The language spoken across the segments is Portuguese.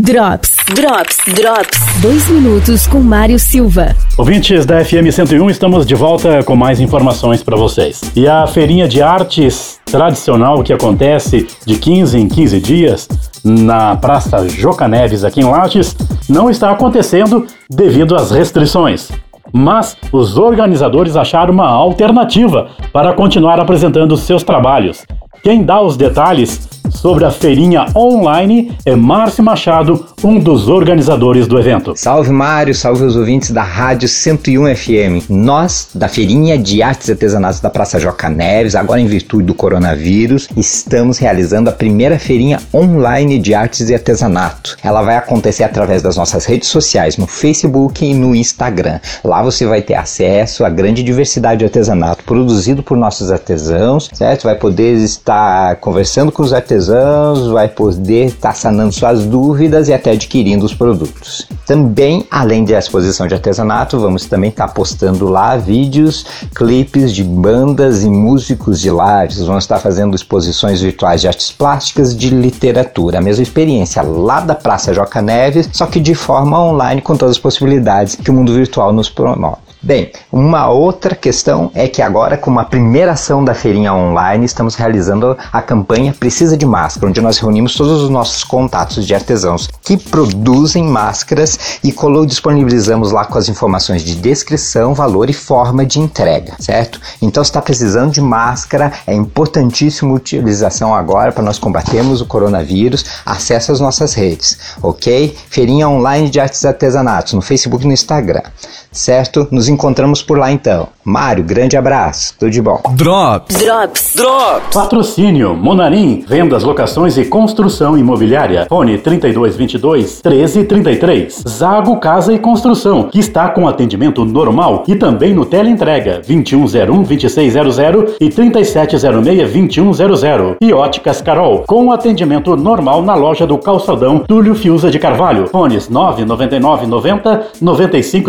Drops, Drops, Drops. Dois minutos com Mário Silva. Ouvintes da FM 101, estamos de volta com mais informações para vocês. E a feirinha de artes tradicional que acontece de 15 em 15 dias na Praça Joca Neves, aqui em Lages, não está acontecendo devido às restrições. Mas os organizadores acharam uma alternativa para continuar apresentando seus trabalhos. Quem dá os detalhes sobre a feirinha online é Márcio Machado, um dos organizadores do evento. Salve Mário, salve os ouvintes da Rádio 101 FM. Nós, da Feirinha de Artes e Artesanatos da Praça Joca Neves, agora em virtude do coronavírus, estamos realizando a primeira feirinha online de artes e artesanato. Ela vai acontecer através das nossas redes sociais, no Facebook e no Instagram. Lá você vai ter acesso à grande diversidade de artesanato produzido por nossos artesãos, certo? Vai poder estar conversando com os artesãos vai poder estar sanando suas dúvidas e até adquirindo os produtos. Também, além da exposição de artesanato, vamos também estar tá postando lá vídeos, clipes de bandas e músicos de lares. Vamos estar fazendo exposições virtuais de artes plásticas, de literatura. A mesma experiência lá da Praça Joca Neves, só que de forma online com todas as possibilidades que o mundo virtual nos promove. Bem, uma outra questão é que agora, com uma primeira ação da feirinha online, estamos realizando a campanha Precisa de Máscara, onde nós reunimos todos os nossos contatos de artesãos que produzem máscaras e disponibilizamos lá com as informações de descrição, valor e forma de entrega, certo? Então, se está precisando de máscara, é importantíssima a utilização agora para nós combatermos o coronavírus. Acesse as nossas redes, ok? Feirinha online de artes e artesanatos no Facebook e no Instagram, certo? Nos encontramos por lá então. Mário, grande abraço. Tudo de bom. Drops. Drops. Drops. Patrocínio Monarim, vendas, locações e construção imobiliária. Fone 3222 1333. Zago Casa e Construção, que está com atendimento normal e também no teleentrega 2101 2600 e 3706 2100. E Óticas Carol, com atendimento normal na loja do Calçadão Túlio Fiuza de Carvalho. Fones 999 90 9500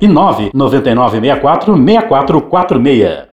e 9 9964 6446.